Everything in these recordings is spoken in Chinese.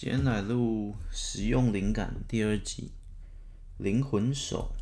今天来录实用灵感第二集，灵魂手。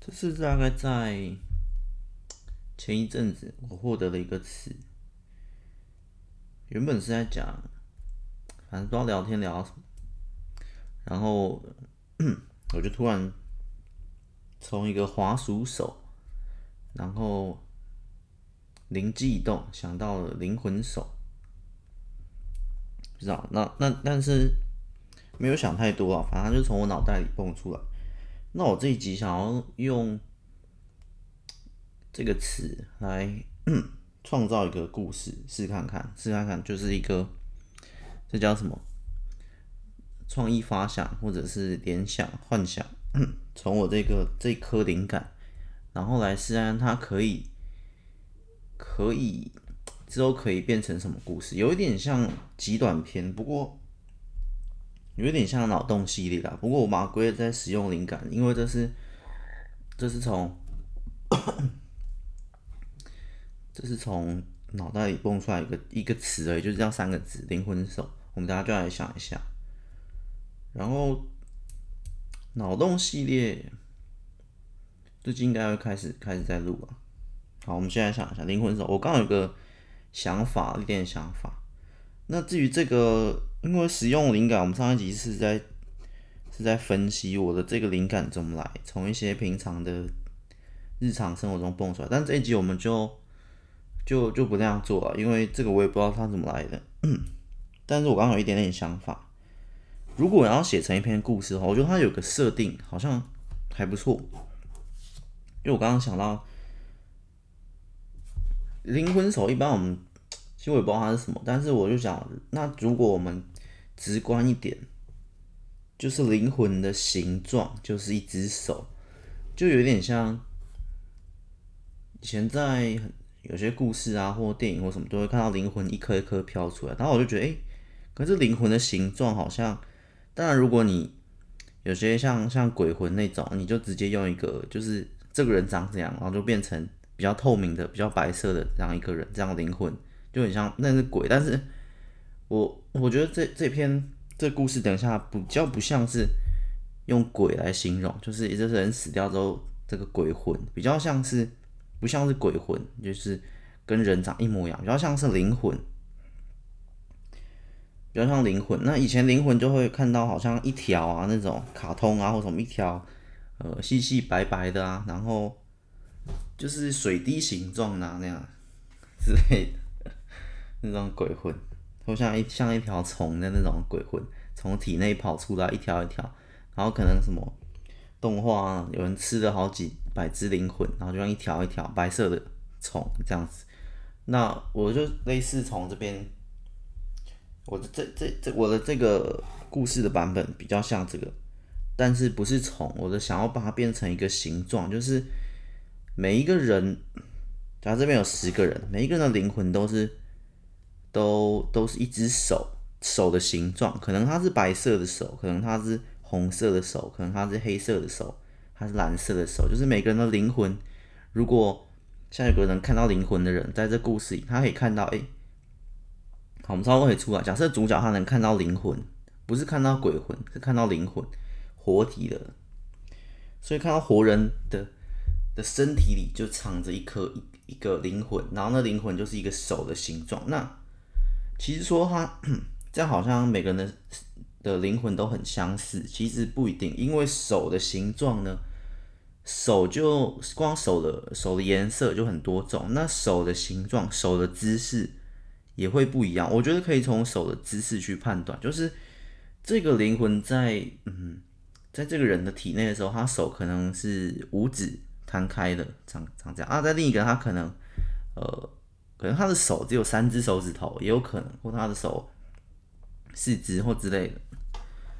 这是大概在前一阵子我获得了一个词，原本是在讲，反正不知道聊天聊什么，然后 我就突然从一个滑鼠手，然后灵机一动想到了灵魂手。不知道，那那但是没有想太多啊，反正就从我脑袋里蹦出来。那我这一集想要用这个词来 创造一个故事，试看看，试看看，就是一个这叫什么？创意发想，或者是联想、幻想，从我这个这颗灵感，然后来试看它可以可以。之后可以变成什么故事？有一点像极短篇，不过有点像脑洞系列啦。不过我把它归在使用灵感，因为这是这是从 这是从脑袋里蹦出来一个一个词而已，就是这样三个字“灵魂手”。我们大家就来想一下，然后脑洞系列最近应该会开始开始在录了。好，我们现在想一下“灵魂手”，我刚有个。想法，一点想法。那至于这个，因为使用灵感，我们上一集是在是在分析我的这个灵感怎么来，从一些平常的日常生活中蹦出来。但这一集我们就就就不那样做了，因为这个我也不知道它怎么来的。但是我刚刚有一点点想法，如果我要写成一篇故事的话，我觉得它有个设定好像还不错，因为我刚刚想到。灵魂手一般我们其实我也不知道它是什么，但是我就想，那如果我们直观一点，就是灵魂的形状就是一只手，就有点像以前在有些故事啊或电影或什么都会看到灵魂一颗一颗飘出来，然后我就觉得，哎，可是灵魂的形状好像，当然如果你有些像像鬼魂那种，你就直接用一个就是这个人长这样，然后就变成。比较透明的、比较白色的这样一个人，这样灵魂就很像那是鬼，但是我我觉得这这篇这故事等一下比较不像是用鬼来形容，就是也就是人死掉之后这个鬼魂比较像是不像是鬼魂，就是跟人长一模一样，比较像是灵魂，比较像灵魂。那以前灵魂就会看到好像一条啊那种卡通啊或什么一条呃细细白白的啊，然后。就是水滴形状啊，那样之类的那种鬼魂，或像一像一条虫的那种鬼魂，从体内跑出来一条一条，然后可能什么动画，有人吃了好几百只灵魂，然后就像一条一条白色的虫这样子。那我就类似从这边，我的这这这我的这个故事的版本比较像这个，但是不是虫，我的想要把它变成一个形状，就是。每一个人，假如这边有十个人，每一个人的灵魂都是，都都是一只手，手的形状，可能它是白色的手，可能它是红色的手，可能它是黑色的手，它是蓝色的手，就是每个人的灵魂。如果像有个人看到灵魂的人，在这故事里，他可以看到，哎，好，我们稍微可以出来。假设主角他能看到灵魂，不是看到鬼魂，是看到灵魂，活体的，所以看到活人的。的身体里就藏着一颗一一个灵魂，然后那灵魂就是一个手的形状。那其实说他这样好像每个人的的灵魂都很相似，其实不一定，因为手的形状呢，手就光手的手的颜色就很多种，那手的形状、手的姿势也会不一样。我觉得可以从手的姿势去判断，就是这个灵魂在嗯，在这个人的体内的时候，他手可能是五指。摊开的，长长这样啊，在另一个他可能，呃，可能他的手只有三只手指头，也有可能，或他的手四只或之类的，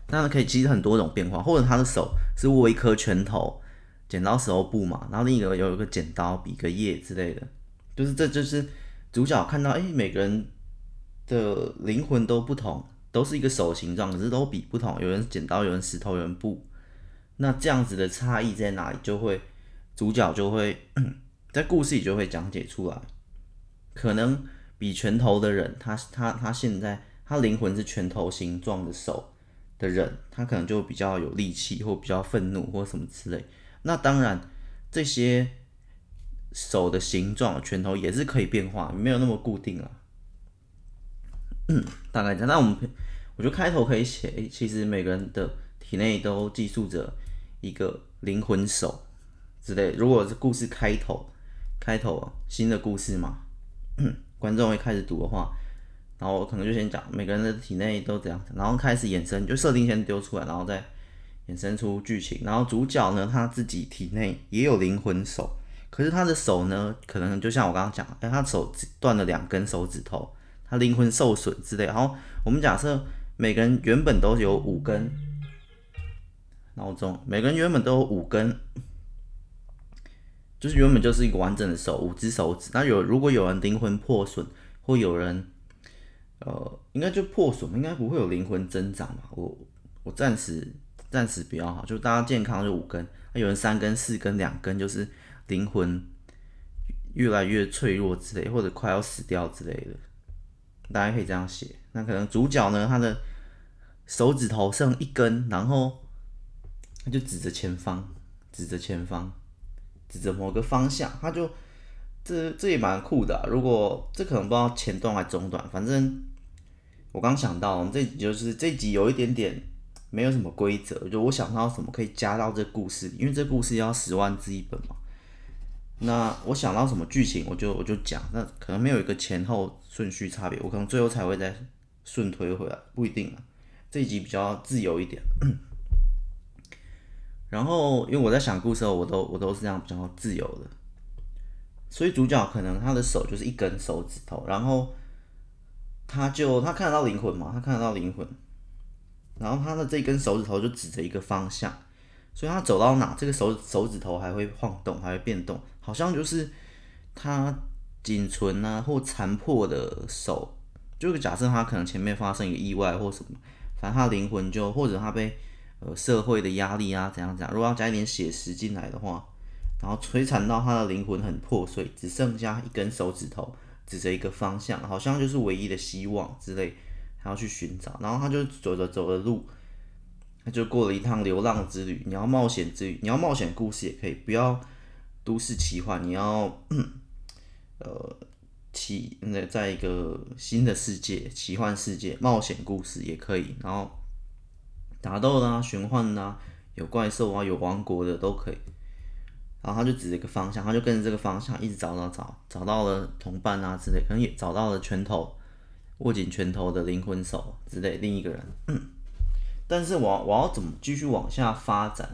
那可以其实很多种变化，或者他的手是握一颗拳头，剪刀石头布嘛，然后另一个有一个剪刀、比、个叶之类的，就是这就是主角看到，哎、每个人的灵魂都不同，都是一个手形状，可是都比不同，有人剪刀，有人石头，有人布，那这样子的差异在哪里就会。主角就会 在故事里就会讲解出来，可能比拳头的人，他他他现在他灵魂是拳头形状的手的人，他可能就比较有力气，或比较愤怒，或什么之类。那当然，这些手的形状、拳头也是可以变化，没有那么固定啊。大概这样。那我们，我觉得开头可以写，其实每个人的体内都寄宿着一个灵魂手之类。如果是故事开头，开头新的故事嘛，观众会开始读的话，然后我可能就先讲每个人的体内都这样，然后开始衍生，就设定先丢出来，然后再衍生出剧情。然后主角呢，他自己体内也有灵魂手，可是他的手呢，可能就像我刚刚讲，哎，他手断了两根手指头。他灵魂受损之类，然后我们假设每个人原本都有五根闹钟，每个人原本都有五根，就是原本就是一个完整的手，五只手指。那有如果有人灵魂破损，或有人呃，应该就破损，应该不会有灵魂增长吧？我我暂时暂时比较好，就大家健康就五根，那有人三根、四根、两根，就是灵魂越来越脆弱之类，或者快要死掉之类的。大家可以这样写，那可能主角呢，他的手指头剩一根，然后他就指着前方，指着前方，指着某个方向，他就这这也蛮酷的。如果这可能不知道前段还中段，反正我刚想到，我们这就是这集有一点点没有什么规则，就我想到什么可以加到这故事里，因为这故事要十万字一本嘛。那我想到什么剧情，我就我就讲。那可能没有一个前后顺序差别，我可能最后才会再顺推回来，不一定啊。这一集比较自由一点。然后，因为我在想故事，我都我都是这样比较自由的。所以主角可能他的手就是一根手指头，然后他就他看得到灵魂嘛，他看得到灵魂，然后他的这根手指头就指着一个方向，所以他走到哪，这个手手指头还会晃动，还会变动。好像就是他仅存啊或残破的手，就假设他可能前面发生一个意外或什么，反正他灵魂就或者他被呃社会的压力啊怎样怎样，如果要加一点写实进来的话，然后摧残到他的灵魂很破碎，只剩下一根手指头指着一个方向，好像就是唯一的希望之类，还要去寻找，然后他就走着走着路，他就过了一趟流浪之旅。你要冒险之旅，你要冒险故事也可以，不要。都市奇幻，你要呃奇那在一个新的世界，奇幻世界冒险故事也可以，然后打斗啦、玄幻啦，有怪兽啊，有王国的都可以。然后他就指着一个方向，他就跟着这个方向一直找找找，找到了同伴啊之类，可能也找到了拳头握紧拳头的灵魂手之类另一个人。但是我我要怎么继续往下发展？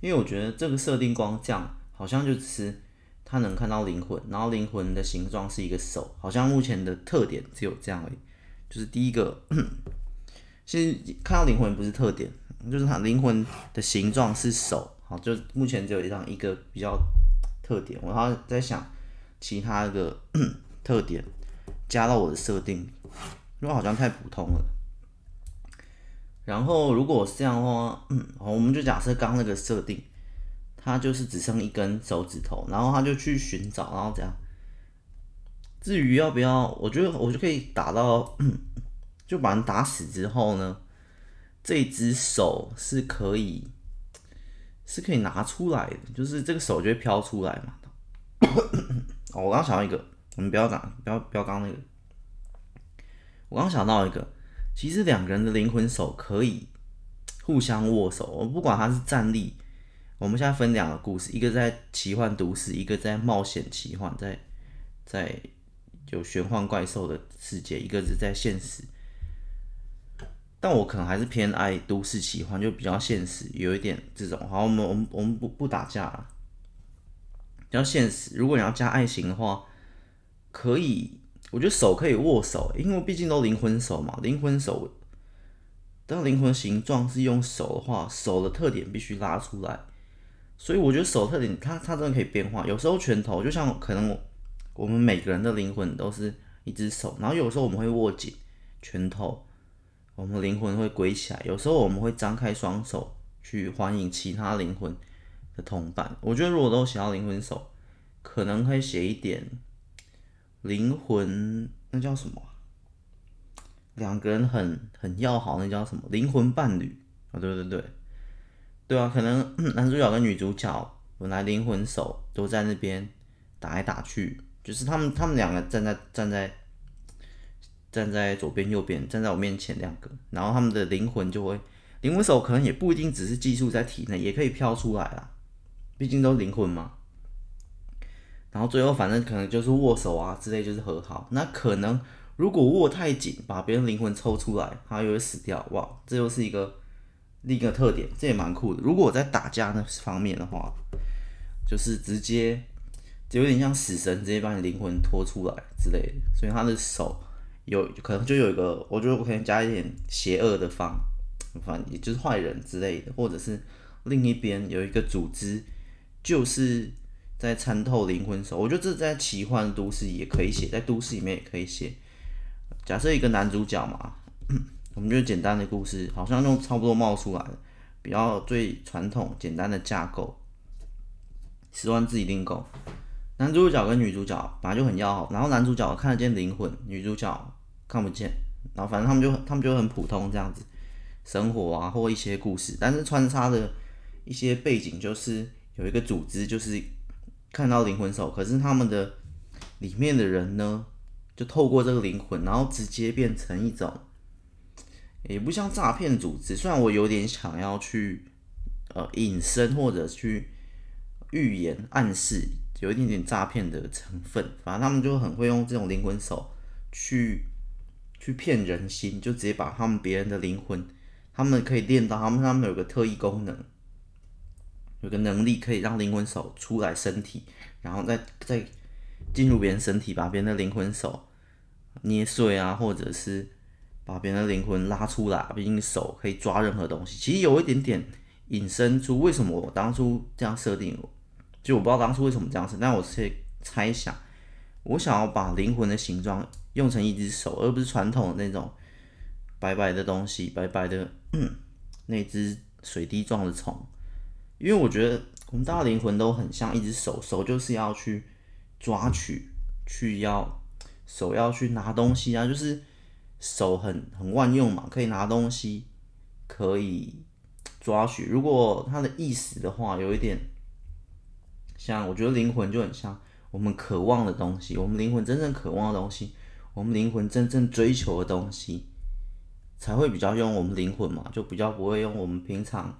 因为我觉得这个设定光这样。好像就只是他能看到灵魂，然后灵魂的形状是一个手，好像目前的特点只有这样而已。就是第一个，其实看到灵魂不是特点，就是他灵魂的形状是手。好，就目前只有一样一个比较特点。我还在想其他的 特点加到我的设定，因为好像太普通了。然后如果是这样的话，我们就假设刚那个设定。他就是只剩一根手指头，然后他就去寻找，然后这样。至于要不要，我觉得我就可以打到，就把人打死之后呢，这只手是可以，是可以拿出来的，就是这个手就会飘出来嘛。我刚想到一个，我们不要讲，不要不要刚那个。我刚想到一个，其实两个人的灵魂手可以互相握手，我不管他是站立。我们现在分两个故事，一个在奇幻都市，一个在冒险奇幻，在在有玄幻怪兽的世界，一个是在现实。但我可能还是偏爱都市奇幻，就比较现实，有一点这种。好，我们我们我们不不打架了，比较现实。如果你要加爱情的话，可以，我觉得手可以握手，因为毕竟都灵魂手嘛，灵魂手。但灵魂形状是用手的话，手的特点必须拉出来。所以我觉得手特点，它它真的可以变化。有时候拳头就像可能我们每个人的灵魂都是一只手，然后有时候我们会握紧拳头，我们灵魂会归起来。有时候我们会张开双手去欢迎其他灵魂的同伴。我觉得如果都写到灵魂手，可能会写一点灵魂，那叫什么？两个人很很要好，那叫什么灵魂伴侣啊？对对对，对啊，可能 男主角跟女主角本来灵魂手都在那边打来打去，就是他们他们两个站在站在站在左边右边，站在我面前两个，然后他们的灵魂就会灵魂手可能也不一定只是寄宿在体内，也可以飘出来啦，毕竟都灵魂嘛。然后最后反正可能就是握手啊之类，就是和好。那可能如果握太紧，把别人灵魂抽出来，他又会死掉。哇，这又是一个另一个特点，这也蛮酷的。如果我在打架那方面的话，就是直接就有点像死神，直接把你灵魂拖出来之类的。所以他的手有可能就有一个，我觉得我可以加一点邪恶的方，反正也就是坏人之类的，或者是另一边有一个组织，就是。在参透灵魂手，我觉得这在奇幻都市也可以写，在都市里面也可以写。假设一个男主角嘛，我们就简单的故事，好像就差不多冒出来了，比较最传统简单的架构，十万字一定够。男主角跟女主角本来就很要好，然后男主角看得见灵魂，女主角看不见，然后反正他们就他们就很普通这样子生活啊，或一些故事，但是穿插的一些背景就是有一个组织就是。看到灵魂手，可是他们的里面的人呢，就透过这个灵魂，然后直接变成一种，也不像诈骗组织。虽然我有点想要去呃隐身或者去预言暗示，有一点点诈骗的成分。反正他们就很会用这种灵魂手去去骗人心，就直接把他们别人的灵魂，他们可以练到他们他们有个特异功能。有个能力可以让灵魂手出来身体，然后再再进入别人身体，把别人的灵魂手捏碎啊，或者是把别人的灵魂拉出来。毕竟手可以抓任何东西，其实有一点点引申出为什么我当初这样设定。就我不知道当初为什么这样设，但我是猜想，我想要把灵魂的形状用成一只手，而不是传统的那种白白的东西，白白的那只水滴状的虫。因为我觉得我们大家灵魂都很像一只手，手就是要去抓取，去要手要去拿东西啊，就是手很很万用嘛，可以拿东西，可以抓取。如果它的意思的话，有一点像，我觉得灵魂就很像我们渴望的东西，我们灵魂真正渴望的东西，我们灵魂真正追求的东西，才会比较用我们灵魂嘛，就比较不会用我们平常。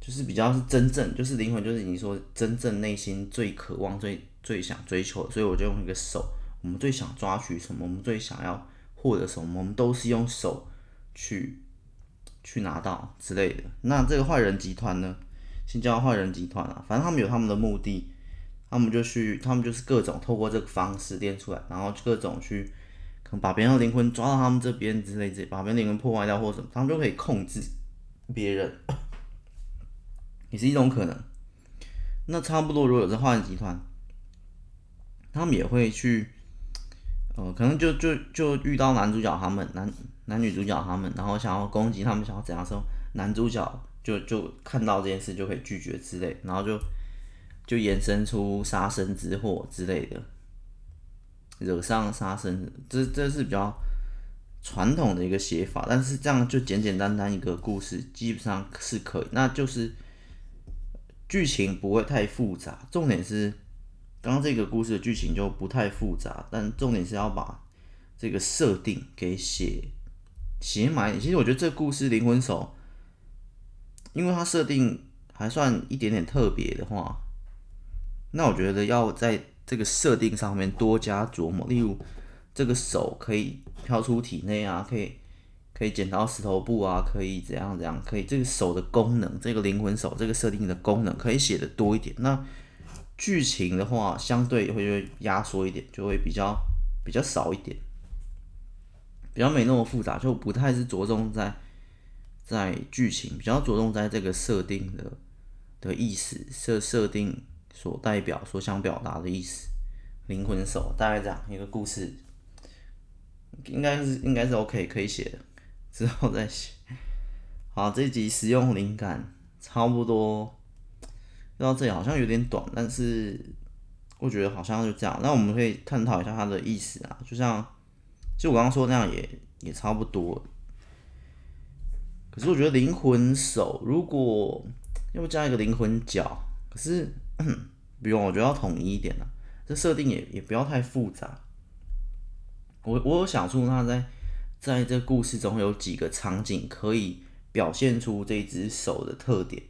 就是比较是真正，就是灵魂，就是你说真正内心最渴望、最最想追求，所以我就用一个手。我们最想抓取什么？我们最想要获得什么？我们都是用手去去拿到之类的。那这个坏人集团呢？新疆坏人集团啊，反正他们有他们的目的，他们就去，他们就是各种透过这个方式练出来，然后各种去可能把别人的灵魂抓到他们这边之类的，把别人灵魂破坏掉或什么，他们就可以控制别人。也是一种可能。那差不多，如果有这坏人集团，他们也会去，呃，可能就就就遇到男主角他们，男男女主角他们，然后想要攻击他们，想要怎样的时候，男主角就就看到这件事就可以拒绝之类，然后就就衍生出杀身之祸之类的，惹上杀身，这这是比较传统的一个写法，但是这样就简简单单一个故事，基本上是可以，那就是。剧情不会太复杂，重点是刚刚这个故事的剧情就不太复杂，但重点是要把这个设定给写写满。其实我觉得这故事《灵魂手》，因为它设定还算一点点特别的话，那我觉得要在这个设定上面多加琢磨。例如，这个手可以飘出体内啊，可以。可以捡到石头布啊，可以怎样怎样，可以这个手的功能，这个灵魂手这个设定的功能可以写的多一点。那剧情的话，相对会压缩一点，就会比较比较少一点，比较没那么复杂，就不太是着重在在剧情，比较着重在这个设定的的意思，设设定所代表所想表达的意思。灵魂手大概这样一个故事，应该是应该是 OK 可以写的。之后再写。好，这集使用灵感差不多到这里，好像有点短，但是我觉得好像就这样。那我们可以探讨一下它的意思啊，就像就我刚刚说那样也也差不多。可是我觉得灵魂手如果要不加一个灵魂脚，可是不用，我觉得要统一一点了。这设定也也不要太复杂。我我有想出他在在这故事中有几个场景可以表现出这只手的特点，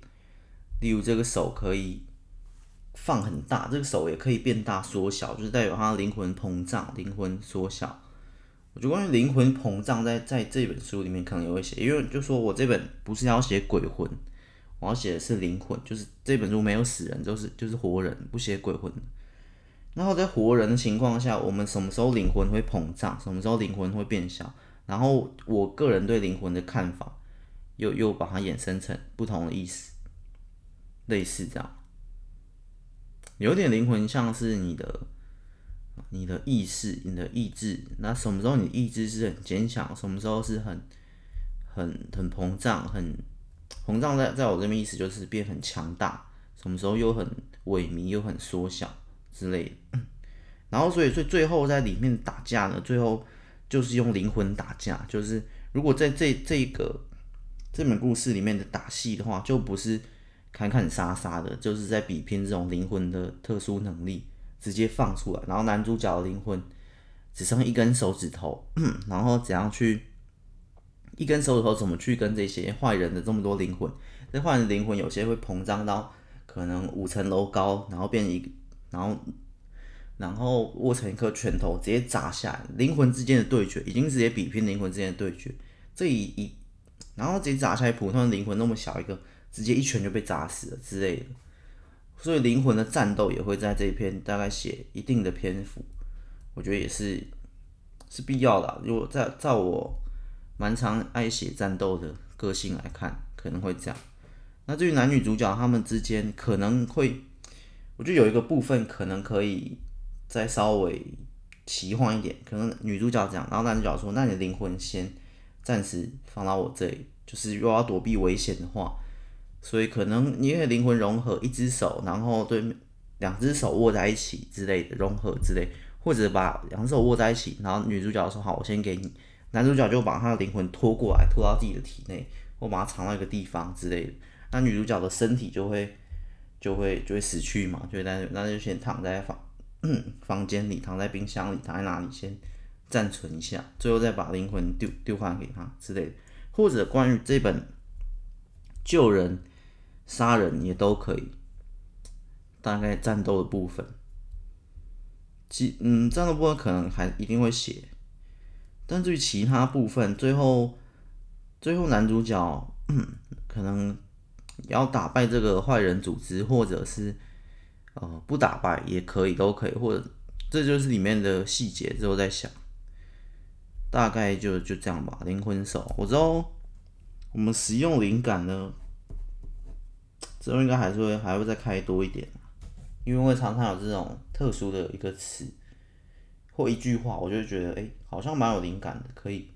例如这个手可以放很大，这个手也可以变大缩小，就是代表他灵魂膨胀、灵魂缩小。我觉得关于灵魂膨胀在在这本书里面可能也会写，因为就说我这本不是要写鬼魂，我要写的是灵魂，就是这本书没有死人，就是就是活人，不写鬼魂。然后在活人的情况下，我们什么时候灵魂会膨胀，什么时候灵魂会变小？然后我个人对灵魂的看法，又又把它衍生成不同的意思，类似这样，有点灵魂像是你的你的意识、你的意志。那什么时候你的意志是很坚强？什么时候是很很很膨胀？很膨胀在在我这边意思就是变很强大。什么时候又很萎靡又很缩小？之类的，然后所以所以最后在里面打架呢，最后就是用灵魂打架，就是如果在这这个这本故事里面的打戏的话，就不是砍砍杀杀的，就是在比拼这种灵魂的特殊能力，直接放出来，然后男主角的灵魂只剩一根手指头，然后怎样去一根手指头怎么去跟这些坏人的这么多灵魂，这坏人灵魂有些会膨胀到可能五层楼高，然后变一。然后，然后握成一颗拳头，直接砸下来。灵魂之间的对决，已经直接比拼灵魂之间的对决。这一一，然后直接砸下来，普通的灵魂那么小一个，直接一拳就被砸死了之类的。所以灵魂的战斗也会在这一篇大概写一定的篇幅，我觉得也是是必要的。如果在在我蛮常爱写战斗的个性来看，可能会这样。那至于男女主角他们之间可能会。我觉得有一个部分可能可以再稍微奇幻一点，可能女主角讲，然后男主角说：“那你的灵魂先暂时放到我这里，就是又要躲避危险的话，所以可能你的灵魂融合一只手，然后对两只手握在一起之类的融合之类，或者把两只手握在一起，然后女主角说好，我先给你，男主角就把他的灵魂拖过来，拖到自己的体内，或把它藏到一个地方之类的，那女主角的身体就会。”就会就会死去嘛，就在那就先躺在房房间里，躺在冰箱里，躺在哪里先暂存一下，最后再把灵魂丢丢还给他之类的，或者关于这本救人杀人也都可以。大概战斗的部分，其嗯战斗部分可能还一定会写，但至于其他部分，最后最后男主角可能。要打败这个坏人组织，或者是呃不打败也可以，都可以，或者这就是里面的细节。之后再想，大概就就这样吧。灵魂手，我知道我们使用灵感呢，之后应该还是会还会再开多一点，因为会常常有这种特殊的一个词或一句话，我就觉得哎、好像蛮有灵感的，可以。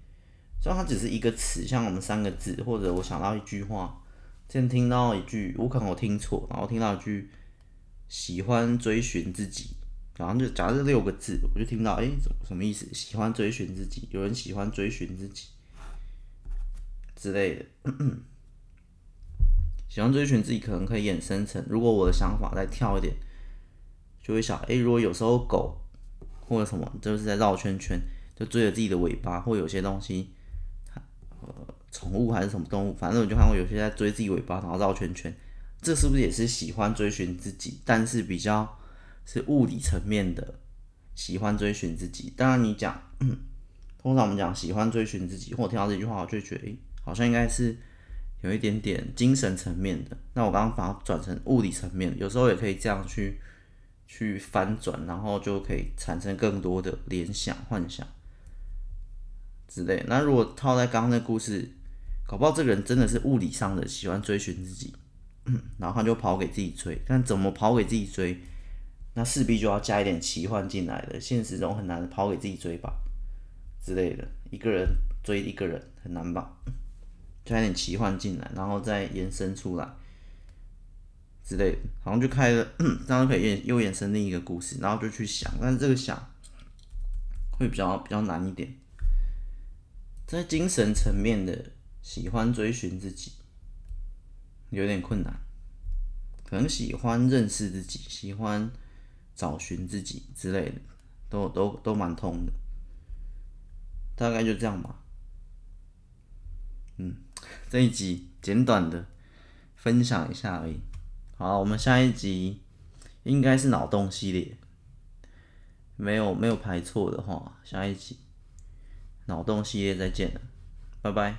虽然它只是一个词，像我们三个字，或者我想到一句话。先听到一句，我可能我听错，然后听到一句喜欢追寻自己，然后就假设六个字，我就听到，哎、欸，什么什么意思？喜欢追寻自己，有人喜欢追寻自己之类的。喜欢追寻自己，可能可以衍生成，如果我的想法再跳一点，就会想，哎、如果有时候狗或者什么，就是在绕圈圈，就追着自己的尾巴，或有些东西，呃。宠物还是什么动物，反正我就看过有些在追自己尾巴，然后绕圈圈，这是不是也是喜欢追寻自己？但是比较是物理层面的喜欢追寻自己。当然你讲，通常我们讲喜欢追寻自己，或听到这句话，我就觉得，诶，好像应该是有一点点精神层面的。那我刚刚把它转成物理层面，有时候也可以这样去去翻转，然后就可以产生更多的联想、幻想之类。那如果套在刚刚那故事。搞不好这个人真的是物理上的喜欢追寻自己，然后他就跑给自己追。但怎么跑给自己追？那势必就要加一点奇幻进来的。现实中很难跑给自己追吧之类的。一个人追一个人很难吧？加一点奇幻进来，然后再延伸出来之类的，好像就开了，这样可以又延伸另一个故事，然后就去想。但是这个想会比较比较难一点。在精神层面的喜欢追寻自己，有点困难。可能喜欢认识自己，喜欢找寻自己之类的，都都都蛮通的。大概就这样吧。嗯，这一集简短的分享一下而已。好，我们下一集应该是脑洞系列，没有没有排错的话，下一集脑洞系列再见了，拜拜。